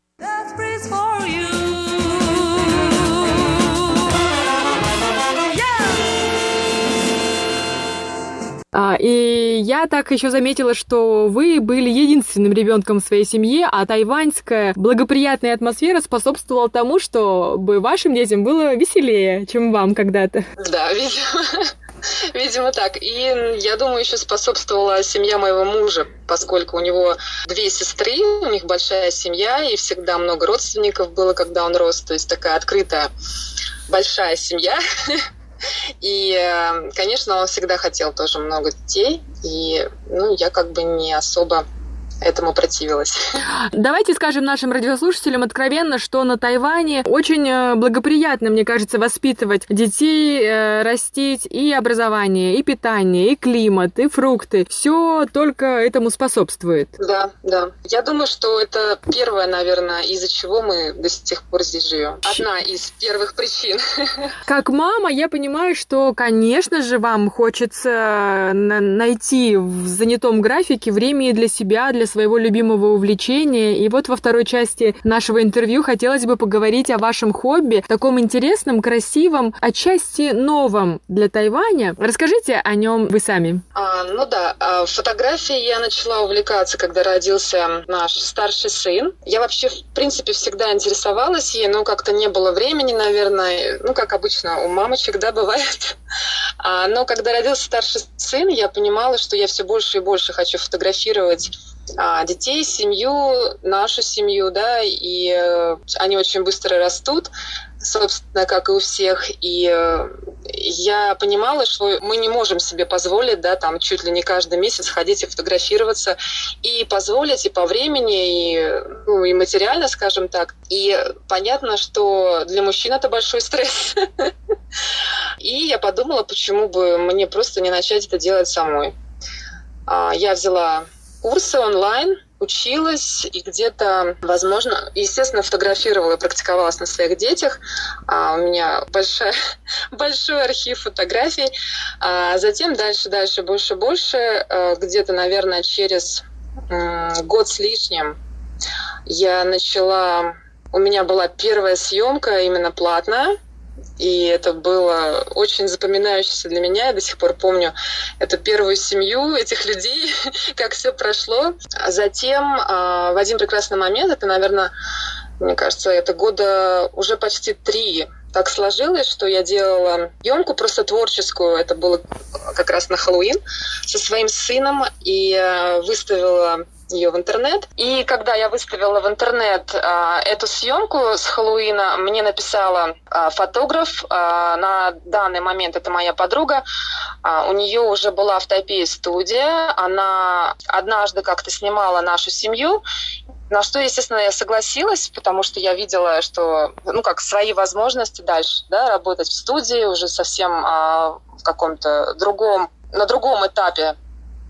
И я так еще заметила, что вы были единственным ребенком в своей семье, а тайваньская благоприятная атмосфера способствовала тому, чтобы вашим детям было веселее, чем вам когда-то. Да, видимо. Видимо, так. И я думаю, еще способствовала семья моего мужа, поскольку у него две сестры, у них большая семья, и всегда много родственников было, когда он рос. То есть такая открытая большая семья. И, э, конечно, он всегда хотел тоже много детей. И ну, я как бы не особо этому противилась. Давайте скажем нашим радиослушателям откровенно, что на Тайване очень э, благоприятно, мне кажется, воспитывать детей, э, растить и образование, и питание, и климат, и фрукты. Все только этому способствует. Да, да. Я думаю, что это первое, наверное, из-за чего мы до сих пор здесь живем. Одна из первых причин. Как мама, я понимаю, что, конечно же, вам хочется найти в занятом графике время для себя, для своего любимого увлечения. И вот во второй части нашего интервью хотелось бы поговорить о вашем хобби, таком интересном, красивом, отчасти новом для Тайваня. Расскажите о нем вы сами. А, ну да, а фотографией я начала увлекаться, когда родился наш старший сын. Я вообще, в принципе, всегда интересовалась ей, но как-то не было времени, наверное. Ну, как обычно у мамочек, да, бывает. А, но когда родился старший сын, я понимала, что я все больше и больше хочу фотографировать детей, семью, нашу семью, да, и э, они очень быстро растут, собственно, как и у всех. И э, я понимала, что мы не можем себе позволить, да, там чуть ли не каждый месяц ходить и фотографироваться, и позволить и по времени, и, ну, и материально, скажем так. И понятно, что для мужчин это большой стресс. И я подумала, почему бы мне просто не начать это делать самой. А, я взяла курсы онлайн, училась и где-то, возможно, естественно, фотографировала и практиковалась на своих детях. А, у меня большой, большой архив фотографий. А затем дальше, дальше, больше, больше. А, где-то, наверное, через год с лишним я начала... У меня была первая съемка именно платная, и это было очень запоминающееся для меня. Я до сих пор помню эту первую семью, этих людей, как все прошло. А затем а, в один прекрасный момент, это, наверное, мне кажется, это года уже почти три так сложилось, что я делала съемку просто творческую. Это было как раз на Хэллоуин со своим сыном и э, выставила ее в интернет. И когда я выставила в интернет а, эту съемку с Хэллоуина, мне написала а, фотограф. А, на данный момент это моя подруга. А, у нее уже была в Тайпе студия. Она однажды как-то снимала нашу семью. На что, естественно, я согласилась, потому что я видела, что, ну, как свои возможности дальше, да, работать в студии уже совсем а, в каком-то другом, на другом этапе,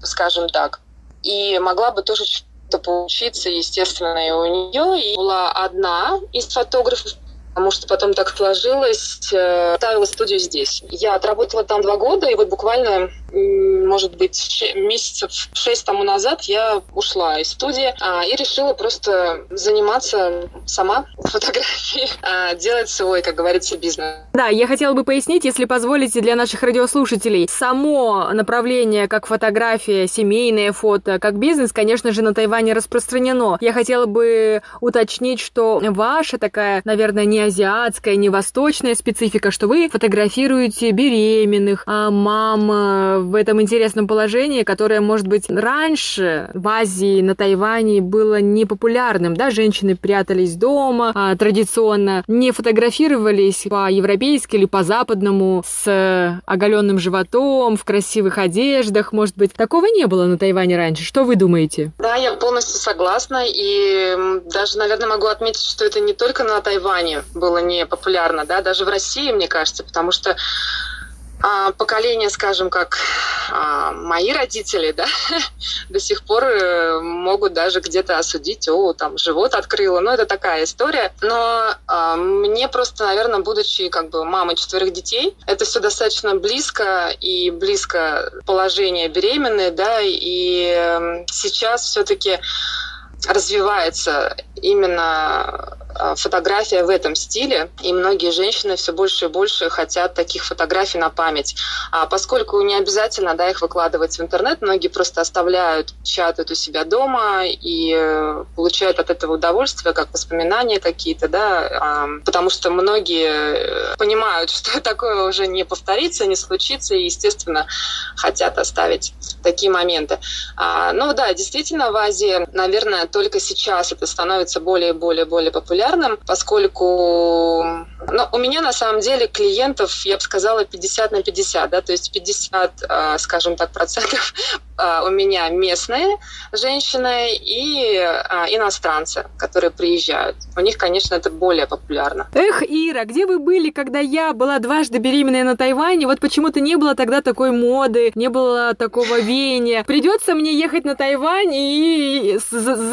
скажем так и могла бы тоже что-то поучиться, естественно, и у нее. И была одна из фотографов, потому что потом так сложилось, э, ставила студию здесь. Я отработала там два года, и вот буквально, может быть, месяцев шесть тому назад я ушла из студии а, и решила просто заниматься сама фотографией, а, делать свой, как говорится, бизнес. Да, я хотела бы пояснить, если позволите, для наших радиослушателей. Само направление, как фотография, семейное фото, как бизнес, конечно же, на Тайване распространено. Я хотела бы уточнить, что ваша такая, наверное, не азиатская, не восточная специфика, что вы фотографируете беременных, а мам э, в этом интересном положении, которое, может быть, раньше в Азии, на Тайване было непопулярным, да, женщины прятались дома, а, традиционно не фотографировались по-европейски или по-западному с оголенным животом, в красивых одеждах, может быть, такого не было на Тайване раньше. Что вы думаете? Да, я полностью согласна, и даже, наверное, могу отметить, что это не только на Тайване было не популярно, да, даже в России, мне кажется, потому что а, поколение, скажем, как а, мои родители, да, до сих пор э, могут даже где-то осудить, о, там, живот открыла, ну, это такая история. Но а, мне просто, наверное, будучи как бы мамой четверых детей, это все достаточно близко и близко положение беременной, да, и сейчас все-таки развивается именно а, фотография в этом стиле, и многие женщины все больше и больше хотят таких фотографий на память. А поскольку не обязательно да, их выкладывать в интернет, многие просто оставляют, печатают у себя дома и э, получают от этого удовольствие, как воспоминания какие-то, да, потому что многие понимают, что такое уже не повторится, не случится, и, естественно, хотят оставить такие моменты. А, ну да, действительно, в Азии, наверное, только сейчас это становится более и более более популярным, поскольку ну, у меня на самом деле клиентов, я бы сказала, 50 на 50, да, то есть 50, а, скажем так, процентов а, у меня местные женщины и а, иностранцы, которые приезжают. У них, конечно, это более популярно. Эх, Ира, где вы были, когда я была дважды беременная на Тайване? Вот почему-то не было тогда такой моды, не было такого веяния. Придется мне ехать на Тайвань и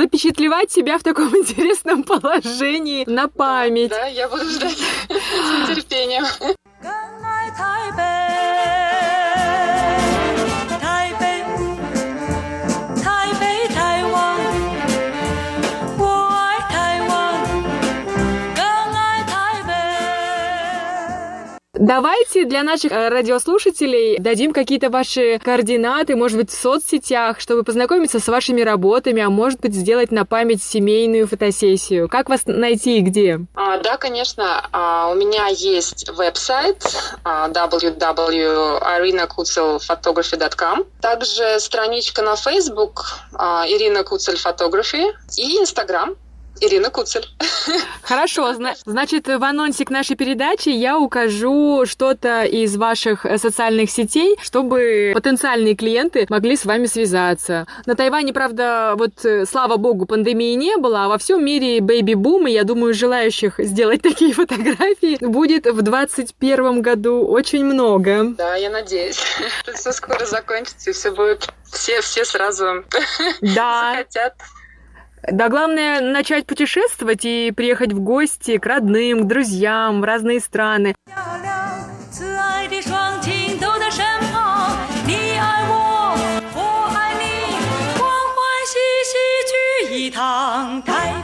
запечатлевать себя в таком интересном положении на память. Да, да я буду ждать с нетерпением. Давайте для наших э, радиослушателей дадим какие-то ваши координаты, может быть, в соцсетях, чтобы познакомиться с вашими работами, а может быть, сделать на память семейную фотосессию. Как вас найти и где? А, да, конечно. А, у меня есть веб-сайт а, www.irinakutzelphotography.com. Также страничка на Facebook а, Ирина Куцель Photography и Инстаграм Ирина Куцель. Хорошо, значит, в анонсе к нашей передаче я укажу что-то из ваших э, социальных сетей, чтобы потенциальные клиенты могли с вами связаться. На Тайване, правда, вот, э, слава богу, пандемии не было, а во всем мире бэйби-бум, и я думаю, желающих сделать такие фотографии будет в 2021 году очень много. Да, я надеюсь, все скоро закончится, и все будет, все, все сразу да. захотят да, главное начать путешествовать и приехать в гости к родным, к друзьям в разные страны. 台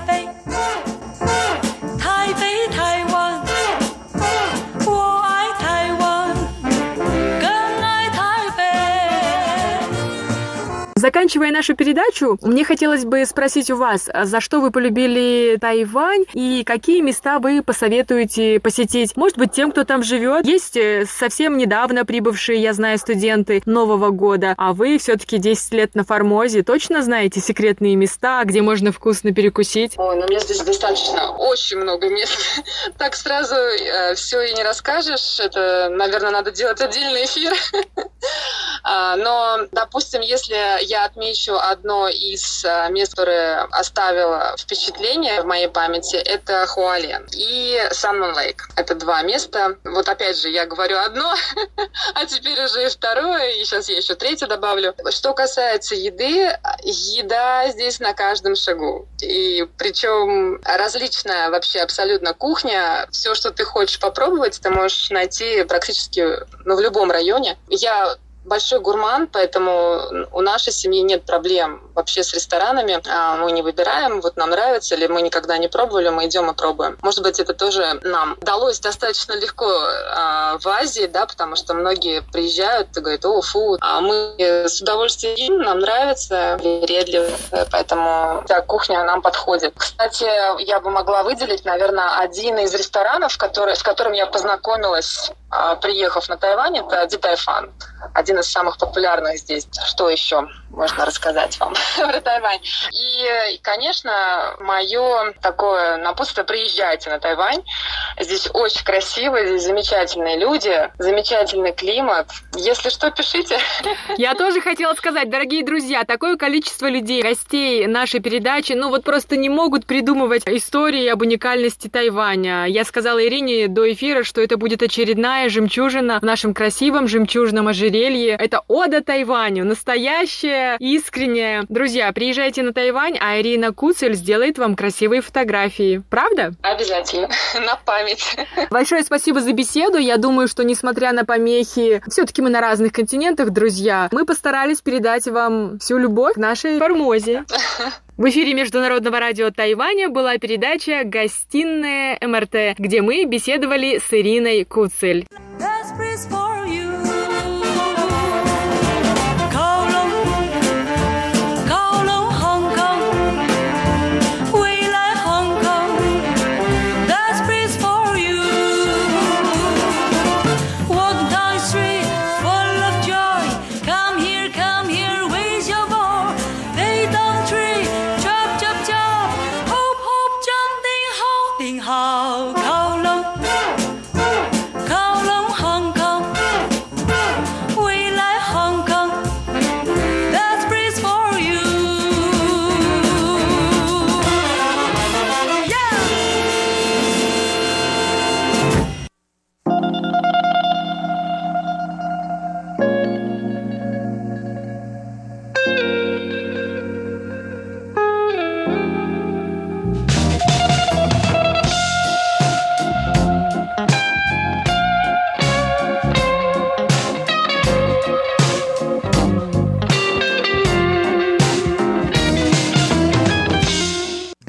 Заканчивая нашу передачу, мне хотелось бы спросить у вас, за что вы полюбили Тайвань и какие места вы посоветуете посетить? Может быть, тем, кто там живет? Есть э, совсем недавно прибывшие, я знаю, студенты Нового года, а вы все-таки 10 лет на Формозе. Точно знаете секретные места, где можно вкусно перекусить? Ой, ну меня здесь достаточно очень много мест. Так сразу э, все и не расскажешь. Это, наверное, надо делать отдельный эфир. А, но, допустим, если я отмечу одно из а, мест, которое оставило впечатление в моей памяти, это Хуален и Санмон Лейк. Это два места. Вот опять же, я говорю одно, а теперь уже и второе, и сейчас я еще третье добавлю. Что касается еды, еда здесь на каждом шагу. И причем различная вообще абсолютно кухня. Все, что ты хочешь попробовать, ты можешь найти практически ну, в любом районе. Я большой гурман, поэтому у нашей семьи нет проблем вообще с ресторанами. А, мы не выбираем, вот нам нравится, или мы никогда не пробовали, мы идем и пробуем. Может быть, это тоже нам далось достаточно легко а, в Азии, да, потому что многие приезжают и говорят, о, фу, а мы с удовольствием едим, нам нравится, привередливо, поэтому вся кухня нам подходит. Кстати, я бы могла выделить, наверное, один из ресторанов, который, с которым я познакомилась, приехав на Тайвань, это Дитайфан. Один из самых популярных здесь. Что еще можно рассказать вам про Тайвань? И, конечно, мое такое напутствие, приезжайте на Тайвань. Здесь очень красиво, здесь замечательные люди, замечательный климат. Если что, пишите. Я тоже хотела сказать, дорогие друзья, такое количество людей, гостей нашей передачи, ну вот просто не могут придумывать истории об уникальности Тайваня. Я сказала Ирине до эфира, что это будет очередная жемчужина в нашем красивом жемчужном ожерелье. Это ода Тайваню, настоящая, искренняя. Друзья, приезжайте на Тайвань, а Ирина Куцель сделает вам красивые фотографии. Правда? Обязательно. На память память. Большое спасибо за беседу. Я думаю, что несмотря на помехи, все-таки мы на разных континентах, друзья, мы постарались передать вам всю любовь к нашей Формозе. В эфире Международного радио Тайваня была передача «Гостиная МРТ», где мы беседовали с Ириной Куцель.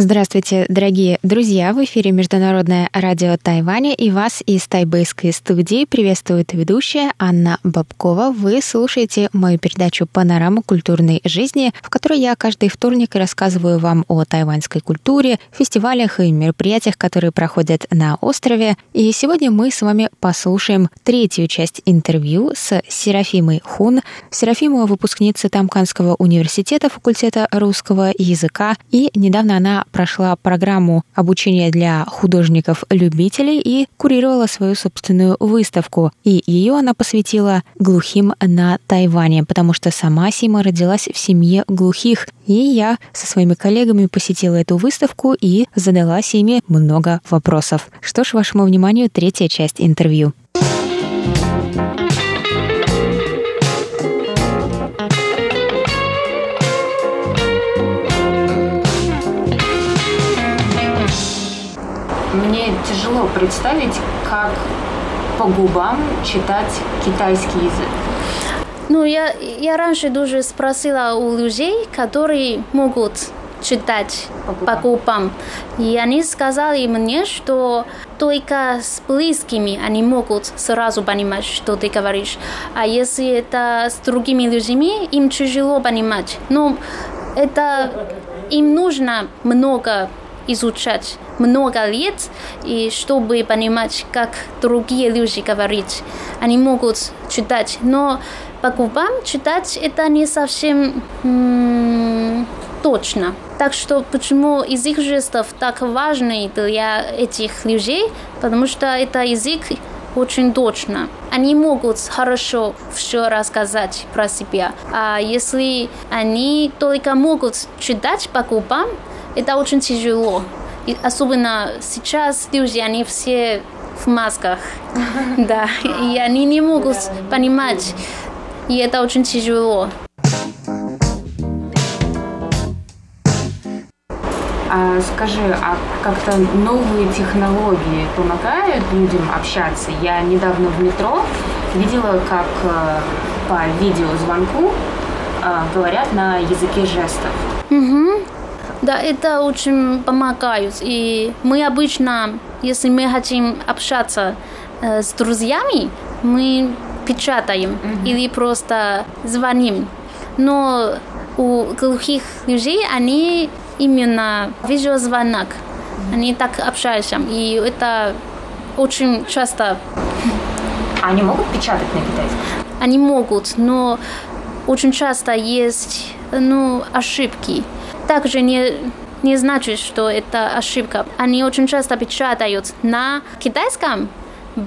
Здравствуйте, дорогие друзья! В эфире Международное радио Тайваня и вас из тайбэйской студии приветствует ведущая Анна Бабкова. Вы слушаете мою передачу «Панорама культурной жизни», в которой я каждый вторник рассказываю вам о тайваньской культуре, фестивалях и мероприятиях, которые проходят на острове. И сегодня мы с вами послушаем третью часть интервью с Серафимой Хун. Серафима – выпускница Тамканского университета факультета русского языка, и недавно она прошла программу обучения для художников-любителей и курировала свою собственную выставку. И ее она посвятила глухим на Тайване, потому что сама Сима родилась в семье глухих. И я со своими коллегами посетила эту выставку и задала Симе много вопросов. Что ж, вашему вниманию третья часть интервью. Представить, как по губам читать китайский язык. Ну, я, я раньше тоже спросила у людей, которые могут читать по губам. И они сказали мне, что только с близкими они могут сразу понимать, что ты говоришь. А если это с другими людьми, им тяжело понимать. Но это им нужно много изучать много лет, и чтобы понимать, как другие люди говорят. Они могут читать, но по губам читать это не совсем м- точно. Так что почему язык жестов так важный для этих людей? Потому что это язык очень точно. Они могут хорошо все рассказать про себя. А если они только могут читать по губам, это очень тяжело. И особенно сейчас люди, они все в масках. Да, и они не могут понимать. И это очень тяжело. А скажи, а как-то новые технологии помогают людям общаться? Я недавно в метро видела, как э, по видеозвонку э, говорят на языке жестов. Угу. Да, это очень помогает. И мы обычно, если мы хотим общаться э, с друзьями, мы печатаем mm-hmm. или просто звоним. Но у глухих людей они именно видеозвонок. Они так общаются. И это очень часто. Они могут печатать на китайском? Они могут, но очень часто есть ну, ошибки также не не значит, что это ошибка. Они очень часто печатают на китайском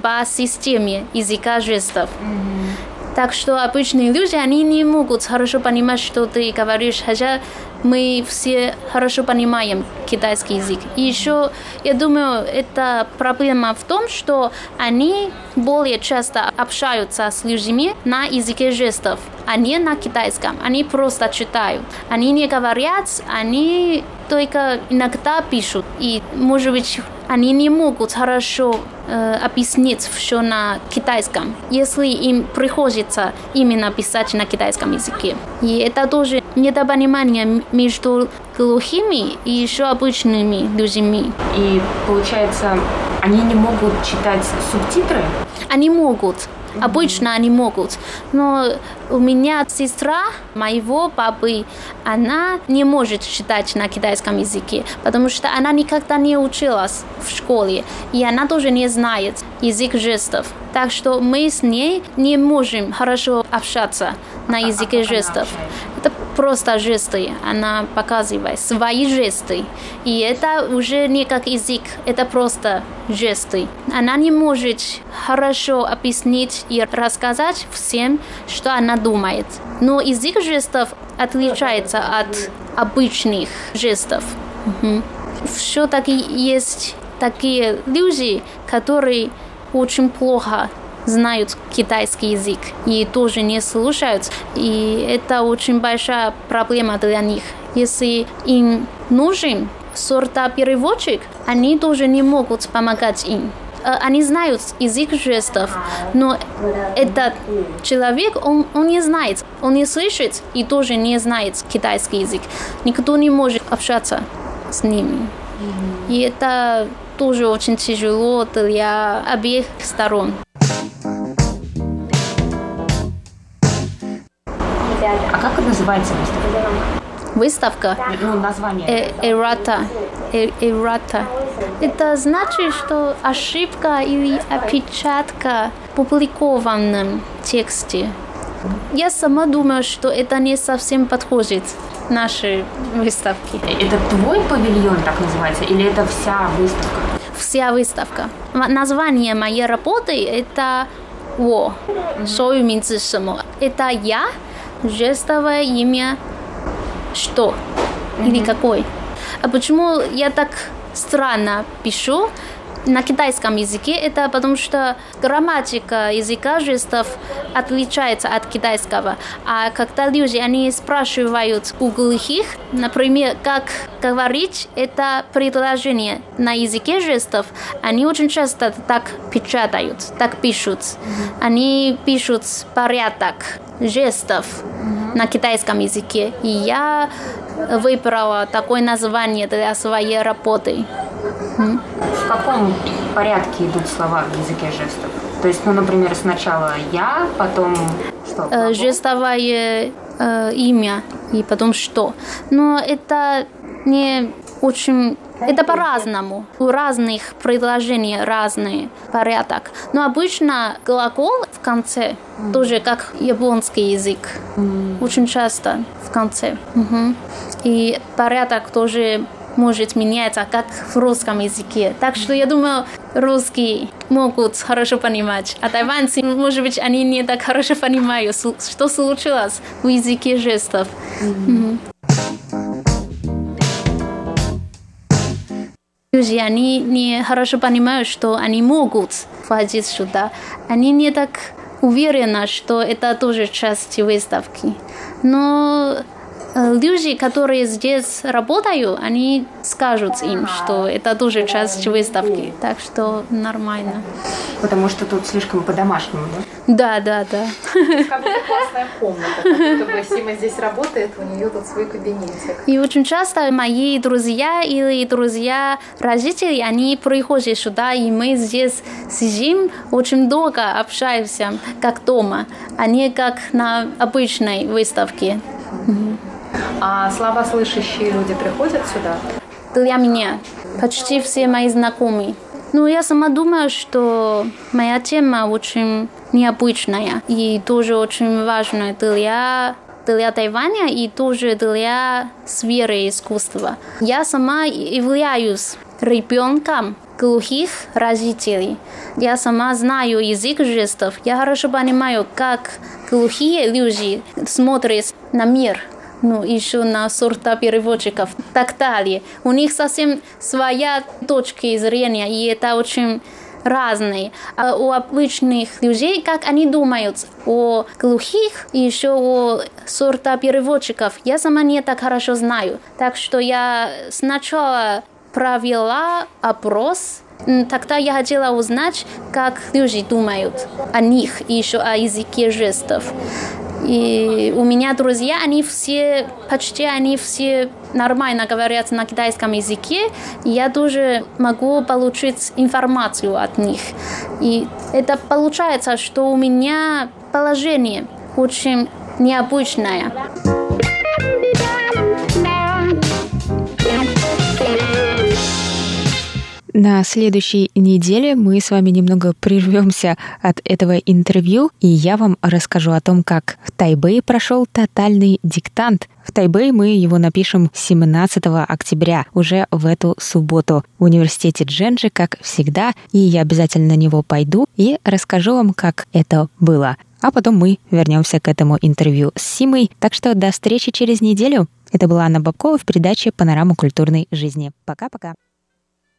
по системе языка жестов. Mm-hmm. Так что обычные люди, они не могут хорошо понимать, что ты говоришь, хотя мы все хорошо понимаем китайский язык. И еще, я думаю, это проблема в том, что они более часто общаются с людьми на языке жестов, а не на китайском. Они просто читают. Они не говорят, они только иногда пишут. И, может быть, они не могут хорошо э, объяснить все на китайском, если им приходится именно писать на китайском языке. И это тоже недопонимание между глухими и еще обычными людьми. И получается, они не могут читать субтитры? Они могут, Обычно они могут. Но у меня сестра моего папы, она не может читать на китайском языке, потому что она никогда не училась в школе, и она тоже не знает язык жестов. Так что мы с ней не можем хорошо общаться на языке жестов. Просто жесты. Она показывает свои жесты. И это уже не как язык, это просто жесты. Она не может хорошо объяснить и рассказать всем, что она думает. Но язык жестов отличается от обычных жестов. Угу. Все-таки есть такие люди, которые очень плохо знают китайский язык и тоже не слушают. И это очень большая проблема для них. Если им нужен сорта переводчик, они тоже не могут помогать им. Э, они знают язык жестов, но этот человек, он, он не знает, он не слышит и тоже не знает китайский язык. Никто не может общаться с ними. И это тоже очень тяжело для обеих сторон. называется выставка? Выставка? Ну, название. Э Эрата. Э, эрата. Это значит, что ошибка или опечатка в публикованном тексте. Я сама думаю, что это не совсем подходит нашей выставке. Э, это твой павильон так называется или это вся выставка? Вся выставка. Название моей работы это «О». «Во». Шоу Это я жестовое имя что или какой. А почему я так странно пишу? на китайском языке это потому что грамматика языка жестов отличается от китайского. А когда люди, они спрашивают у глухих, например, как говорить это предложение на языке жестов, они очень часто так печатают, так пишут. Они пишут порядок жестов на китайском языке. И я выбрала такое название для своей работы. В каком порядке идут слова в языке жестов? То есть, ну, например, сначала я, потом что? Э, жестовое э, имя и потом что. Но это не очень это по-разному. У разных предложений разный порядок. Но обычно глагол в конце mm. тоже как японский язык. Mm. Очень часто в конце. Угу. И порядок тоже может меняться, как в русском языке. Так что я думаю, русские могут хорошо понимать, а тайваньцы, может быть, они не так хорошо понимают, что случилось в языке жестов. Mm-hmm. Люди, они не хорошо понимают, что они могут входить сюда. Они не так уверены, что это тоже часть выставки. Но люди, которые здесь работают, они скажут им, что это тоже часть выставки, так что нормально. Потому что тут слишком по-домашнему, да? Да, да, да. Как будто классная комната, как будто бы Сима здесь работает, у нее тут свой кабинетик. И очень часто мои друзья или друзья родителей, они приходят сюда, и мы здесь сидим, очень долго общаемся, как дома, а не как на обычной выставке. А слабослышащие люди приходят сюда? Для меня почти все мои знакомые. Ну, я сама думаю, что моя тема очень необычная и тоже очень важная для для Тайваня и тоже для сферы искусства. Я сама являюсь ребенком глухих родителей. Я сама знаю язык жестов. Я хорошо понимаю, как глухие люди смотрят на мир ну, еще на сорта переводчиков так далее. У них совсем своя точка зрения, и это очень разные. А у обычных людей, как они думают о глухих и еще о сорта переводчиков, я сама не так хорошо знаю. Так что я сначала провела опрос Тогда я хотела узнать, как люди думают о них и еще о языке жестов. И у меня друзья, они все, почти они все нормально говорят на китайском языке. Я тоже могу получить информацию от них. И это получается, что у меня положение очень необычное. На следующей неделе мы с вами немного прервемся от этого интервью, и я вам расскажу о том, как в Тайбэе прошел тотальный диктант. В Тайбэе мы его напишем 17 октября, уже в эту субботу, в университете Дженджи, как всегда, и я обязательно на него пойду и расскажу вам, как это было. А потом мы вернемся к этому интервью с Симой. Так что до встречи через неделю. Это была Анна Бабкова в передаче «Панорама культурной жизни». Пока-пока.